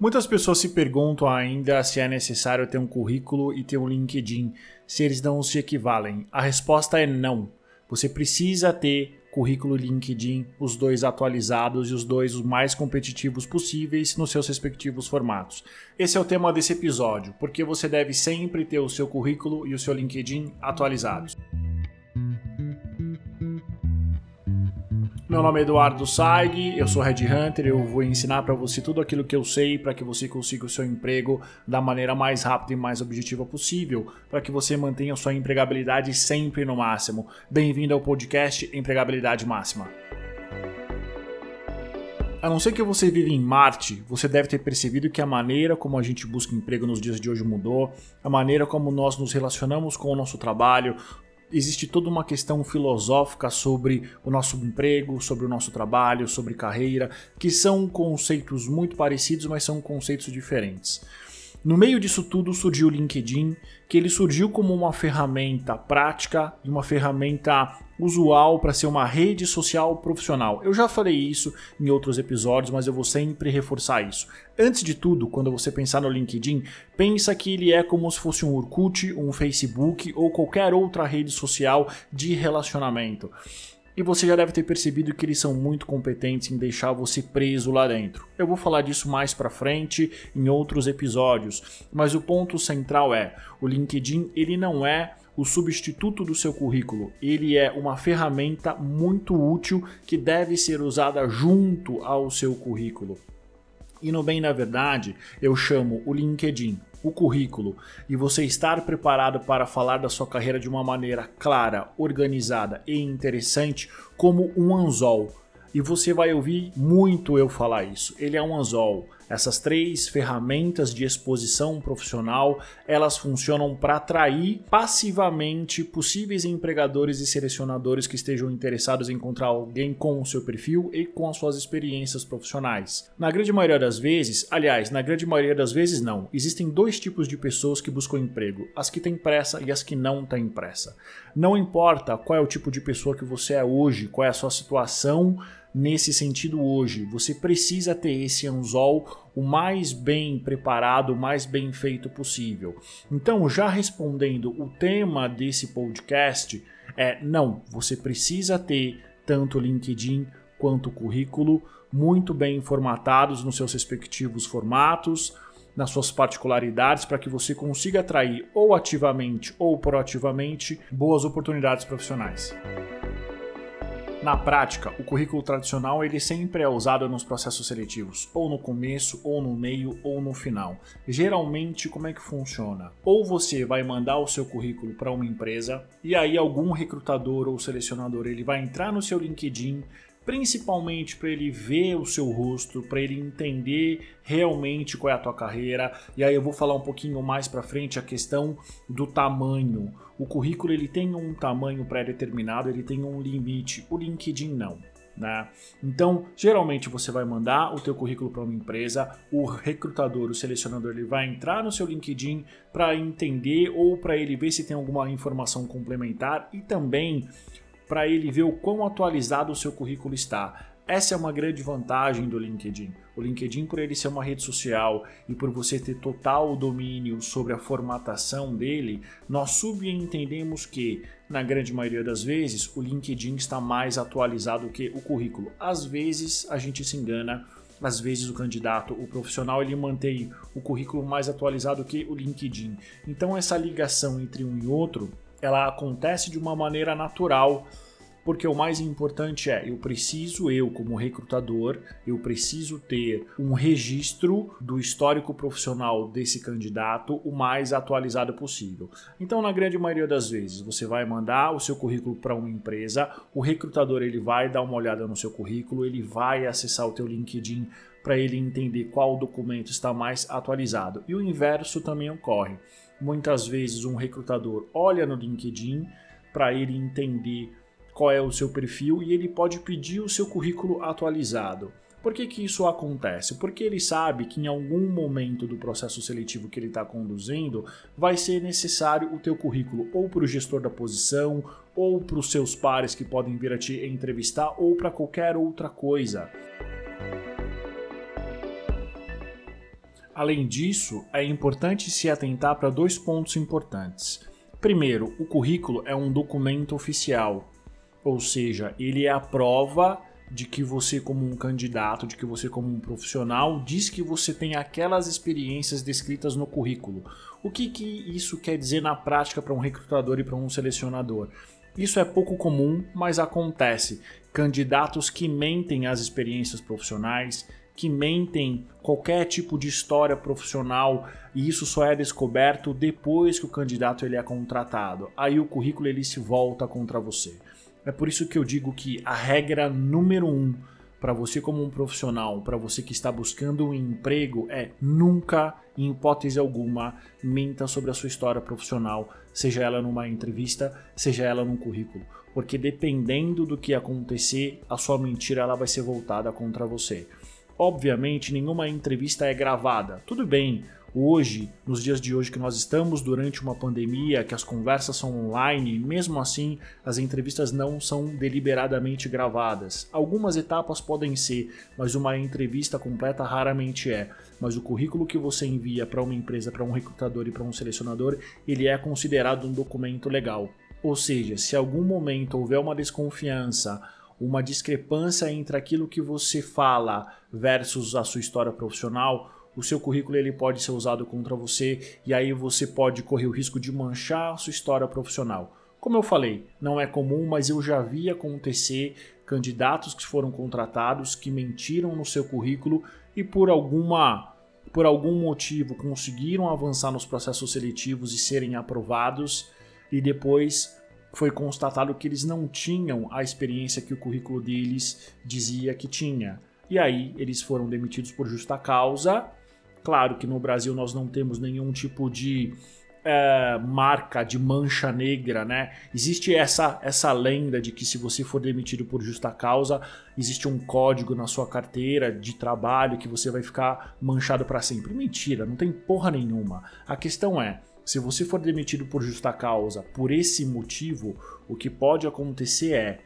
Muitas pessoas se perguntam ainda se é necessário ter um currículo e ter um LinkedIn, se eles não se equivalem. A resposta é não. Você precisa ter currículo LinkedIn, os dois atualizados e os dois os mais competitivos possíveis nos seus respectivos formatos. Esse é o tema desse episódio, porque você deve sempre ter o seu currículo e o seu LinkedIn atualizados. Meu nome é Eduardo Saig, eu sou Red Hunter, eu vou ensinar para você tudo aquilo que eu sei para que você consiga o seu emprego da maneira mais rápida e mais objetiva possível, para que você mantenha sua empregabilidade sempre no máximo. Bem-vindo ao podcast Empregabilidade Máxima. A não ser que você vive em Marte, você deve ter percebido que a maneira como a gente busca emprego nos dias de hoje mudou, a maneira como nós nos relacionamos com o nosso trabalho, existe toda uma questão filosófica sobre o nosso emprego, sobre o nosso trabalho, sobre carreira, que são conceitos muito parecidos, mas são conceitos diferentes. No meio disso tudo surgiu o LinkedIn, que ele surgiu como uma ferramenta prática e uma ferramenta usual para ser uma rede social profissional. Eu já falei isso em outros episódios, mas eu vou sempre reforçar isso. Antes de tudo, quando você pensar no LinkedIn, pensa que ele é como se fosse um Orkut, um Facebook ou qualquer outra rede social de relacionamento. E você já deve ter percebido que eles são muito competentes em deixar você preso lá dentro. Eu vou falar disso mais para frente em outros episódios, mas o ponto central é, o LinkedIn ele não é o substituto do seu currículo. Ele é uma ferramenta muito útil que deve ser usada junto ao seu currículo. E no bem da verdade, eu chamo o LinkedIn, o currículo e você estar preparado para falar da sua carreira de uma maneira clara, organizada e interessante como um anzol e você vai ouvir muito eu falar isso. Ele é um anzol. Essas três ferramentas de exposição profissional, elas funcionam para atrair passivamente possíveis empregadores e selecionadores que estejam interessados em encontrar alguém com o seu perfil e com as suas experiências profissionais. Na grande maioria das vezes, aliás, na grande maioria das vezes não, existem dois tipos de pessoas que buscam emprego, as que têm pressa e as que não têm pressa. Não importa qual é o tipo de pessoa que você é hoje, qual é a sua situação nesse sentido hoje. Você precisa ter esse anzol o mais bem preparado, o mais bem feito possível. Então, já respondendo o tema desse podcast é não, você precisa ter tanto LinkedIn quanto currículo muito bem formatados nos seus respectivos formatos, nas suas particularidades para que você consiga atrair ou ativamente ou proativamente boas oportunidades profissionais. Na prática, o currículo tradicional ele sempre é usado nos processos seletivos, ou no começo, ou no meio, ou no final. Geralmente, como é que funciona? Ou você vai mandar o seu currículo para uma empresa e aí algum recrutador ou selecionador ele vai entrar no seu LinkedIn, principalmente para ele ver o seu rosto, para ele entender realmente qual é a tua carreira. E aí eu vou falar um pouquinho mais para frente a questão do tamanho. O currículo ele tem um tamanho pré-determinado, ele tem um limite. O LinkedIn não. Né? Então, geralmente você vai mandar o teu currículo para uma empresa, o recrutador, o selecionador, ele vai entrar no seu LinkedIn para entender ou para ele ver se tem alguma informação complementar e também para ele ver o quão atualizado o seu currículo está. Essa é uma grande vantagem do LinkedIn. O LinkedIn, por ele ser uma rede social e por você ter total domínio sobre a formatação dele, nós subentendemos que, na grande maioria das vezes, o LinkedIn está mais atualizado que o currículo. Às vezes a gente se engana, às vezes o candidato, o profissional, ele mantém o currículo mais atualizado que o LinkedIn. Então essa ligação entre um e outro ela acontece de uma maneira natural, porque o mais importante é, eu preciso, eu como recrutador, eu preciso ter um registro do histórico profissional desse candidato o mais atualizado possível. Então, na grande maioria das vezes, você vai mandar o seu currículo para uma empresa, o recrutador ele vai dar uma olhada no seu currículo, ele vai acessar o teu LinkedIn para ele entender qual documento está mais atualizado. E o inverso também ocorre. Muitas vezes um recrutador olha no LinkedIn para ele entender qual é o seu perfil e ele pode pedir o seu currículo atualizado. Por que, que isso acontece? Porque ele sabe que em algum momento do processo seletivo que ele está conduzindo vai ser necessário o teu currículo ou para o gestor da posição, ou para os seus pares que podem vir a te entrevistar, ou para qualquer outra coisa. Além disso, é importante se atentar para dois pontos importantes. Primeiro, o currículo é um documento oficial, ou seja, ele é a prova de que você, como um candidato, de que você, como um profissional, diz que você tem aquelas experiências descritas no currículo. O que, que isso quer dizer na prática para um recrutador e para um selecionador? Isso é pouco comum, mas acontece. Candidatos que mentem as experiências profissionais, que mentem qualquer tipo de história profissional e isso só é descoberto depois que o candidato ele é contratado. Aí o currículo ele se volta contra você. É por isso que eu digo que a regra número um para você como um profissional, para você que está buscando um emprego, é nunca, em hipótese alguma, minta sobre a sua história profissional, seja ela numa entrevista, seja ela num currículo, porque dependendo do que acontecer, a sua mentira ela vai ser voltada contra você. Obviamente, nenhuma entrevista é gravada. Tudo bem, hoje, nos dias de hoje que nós estamos durante uma pandemia, que as conversas são online, mesmo assim, as entrevistas não são deliberadamente gravadas. Algumas etapas podem ser, mas uma entrevista completa raramente é. Mas o currículo que você envia para uma empresa, para um recrutador e para um selecionador, ele é considerado um documento legal. Ou seja, se algum momento houver uma desconfiança, uma discrepância entre aquilo que você fala versus a sua história profissional, o seu currículo ele pode ser usado contra você e aí você pode correr o risco de manchar a sua história profissional. Como eu falei, não é comum, mas eu já vi acontecer candidatos que foram contratados que mentiram no seu currículo e por alguma por algum motivo conseguiram avançar nos processos seletivos e serem aprovados e depois foi constatado que eles não tinham a experiência que o currículo deles dizia que tinha. E aí eles foram demitidos por justa causa. Claro que no Brasil nós não temos nenhum tipo de é, marca de mancha negra, né? Existe essa, essa lenda de que se você for demitido por justa causa, existe um código na sua carteira de trabalho que você vai ficar manchado para sempre. Mentira, não tem porra nenhuma. A questão é, se você for demitido por justa causa por esse motivo, o que pode acontecer é,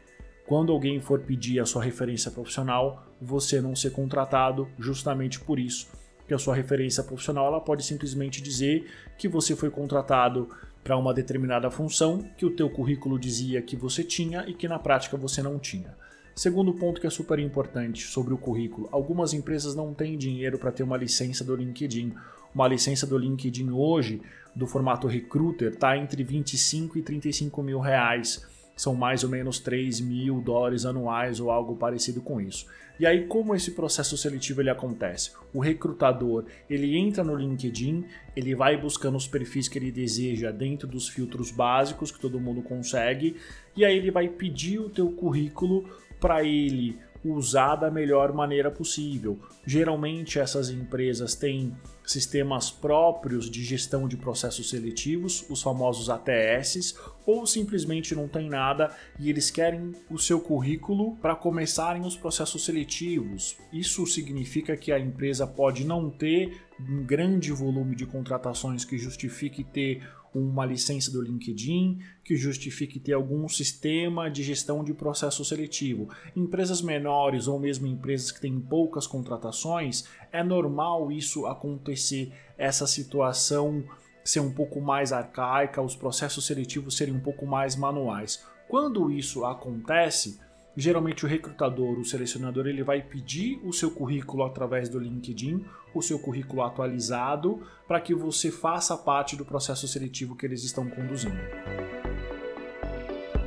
quando alguém for pedir a sua referência profissional, você não ser contratado justamente por isso. Que a sua referência profissional ela pode simplesmente dizer que você foi contratado para uma determinada função que o teu currículo dizia que você tinha e que na prática você não tinha. Segundo ponto que é super importante sobre o currículo, algumas empresas não têm dinheiro para ter uma licença do LinkedIn. Uma licença do LinkedIn hoje do formato recruiter está entre 25 e 35 mil reais. São mais ou menos 3 mil dólares anuais ou algo parecido com isso. E aí, como esse processo seletivo ele acontece? O recrutador ele entra no LinkedIn, ele vai buscando os perfis que ele deseja dentro dos filtros básicos que todo mundo consegue, e aí ele vai pedir o teu currículo para ele usar da melhor maneira possível. Geralmente essas empresas têm sistemas próprios de gestão de processos seletivos, os famosos ATS, ou simplesmente não tem nada e eles querem o seu currículo para começarem os processos seletivos. Isso significa que a empresa pode não ter um grande volume de contratações que justifique ter uma licença do LinkedIn, que justifique ter algum sistema de gestão de processo seletivo. Empresas menores ou mesmo empresas que têm poucas contratações, é normal isso acontecer, essa situação ser um pouco mais arcaica, os processos seletivos serem um pouco mais manuais. Quando isso acontece, Geralmente o recrutador, o selecionador, ele vai pedir o seu currículo através do LinkedIn, o seu currículo atualizado, para que você faça parte do processo seletivo que eles estão conduzindo.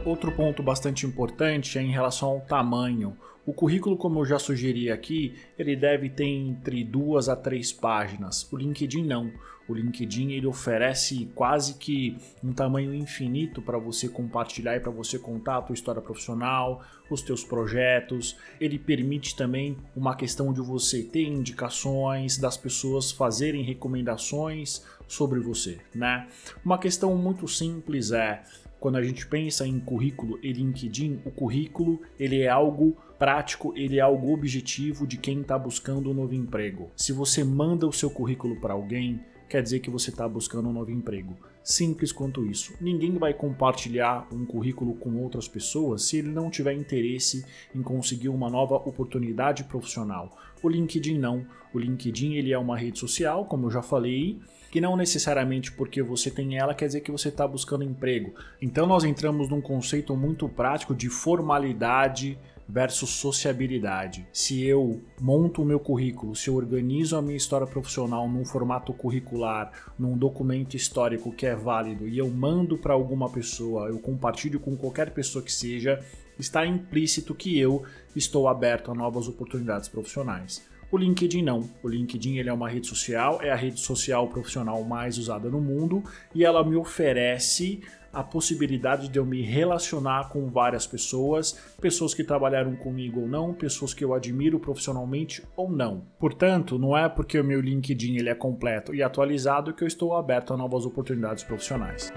Outro ponto bastante importante é em relação ao tamanho. O currículo, como eu já sugeri aqui, ele deve ter entre duas a três páginas. O LinkedIn não. O LinkedIn ele oferece quase que um tamanho infinito para você compartilhar e para você contar a tua história profissional, os teus projetos. Ele permite também uma questão de você ter indicações, das pessoas fazerem recomendações sobre você, né? Uma questão muito simples é quando a gente pensa em currículo e LinkedIn, o currículo ele é algo prático, ele é algo objetivo de quem está buscando um novo emprego. Se você manda o seu currículo para alguém, quer dizer que você está buscando um novo emprego. Simples quanto isso. Ninguém vai compartilhar um currículo com outras pessoas se ele não tiver interesse em conseguir uma nova oportunidade profissional. O LinkedIn não. O LinkedIn ele é uma rede social, como eu já falei, que não necessariamente porque você tem ela quer dizer que você está buscando emprego. Então nós entramos num conceito muito prático de formalidade versus sociabilidade. Se eu monto o meu currículo, se eu organizo a minha história profissional num formato curricular, num documento histórico que é válido e eu mando para alguma pessoa, eu compartilho com qualquer pessoa que seja, está implícito que eu estou aberto a novas oportunidades profissionais. O LinkedIn não. O LinkedIn ele é uma rede social, é a rede social profissional mais usada no mundo e ela me oferece a possibilidade de eu me relacionar com várias pessoas, pessoas que trabalharam comigo ou não, pessoas que eu admiro profissionalmente ou não. Portanto, não é porque o meu LinkedIn ele é completo e atualizado que eu estou aberto a novas oportunidades profissionais.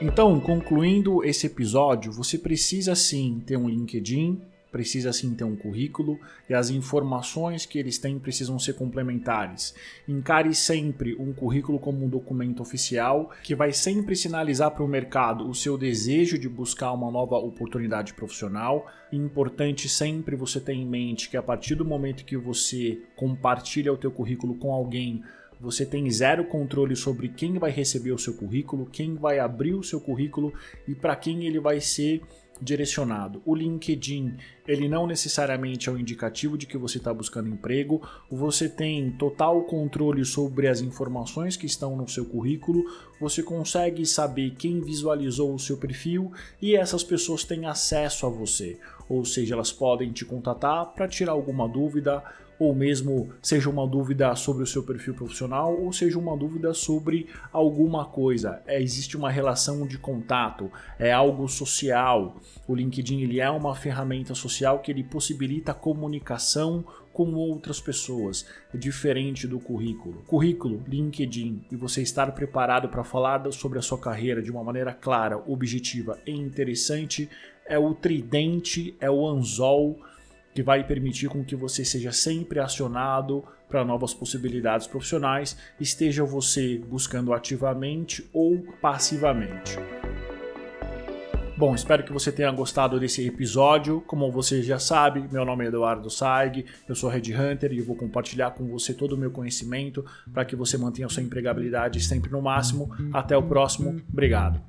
Então, concluindo esse episódio, você precisa sim ter um LinkedIn, precisa sim ter um currículo e as informações que eles têm precisam ser complementares. Encare sempre um currículo como um documento oficial que vai sempre sinalizar para o mercado o seu desejo de buscar uma nova oportunidade profissional. Importante sempre você ter em mente que a partir do momento que você compartilha o teu currículo com alguém, você tem zero controle sobre quem vai receber o seu currículo, quem vai abrir o seu currículo e para quem ele vai ser direcionado. O LinkedIn, ele não necessariamente é um indicativo de que você está buscando emprego. Você tem total controle sobre as informações que estão no seu currículo. Você consegue saber quem visualizou o seu perfil e essas pessoas têm acesso a você. Ou seja, elas podem te contatar para tirar alguma dúvida ou mesmo seja uma dúvida sobre o seu perfil profissional ou seja uma dúvida sobre alguma coisa. É, existe uma relação de contato, é algo social. O LinkedIn ele é uma ferramenta social que ele possibilita a comunicação com outras pessoas, diferente do currículo. Currículo, LinkedIn e você estar preparado para falar sobre a sua carreira de uma maneira clara, objetiva e interessante é o tridente, é o anzol que vai permitir com que você seja sempre acionado para novas possibilidades profissionais, esteja você buscando ativamente ou passivamente. Bom, espero que você tenha gostado desse episódio. Como você já sabe, meu nome é Eduardo Saig, eu sou Red Hunter e vou compartilhar com você todo o meu conhecimento para que você mantenha a sua empregabilidade sempre no máximo. Até o próximo, obrigado.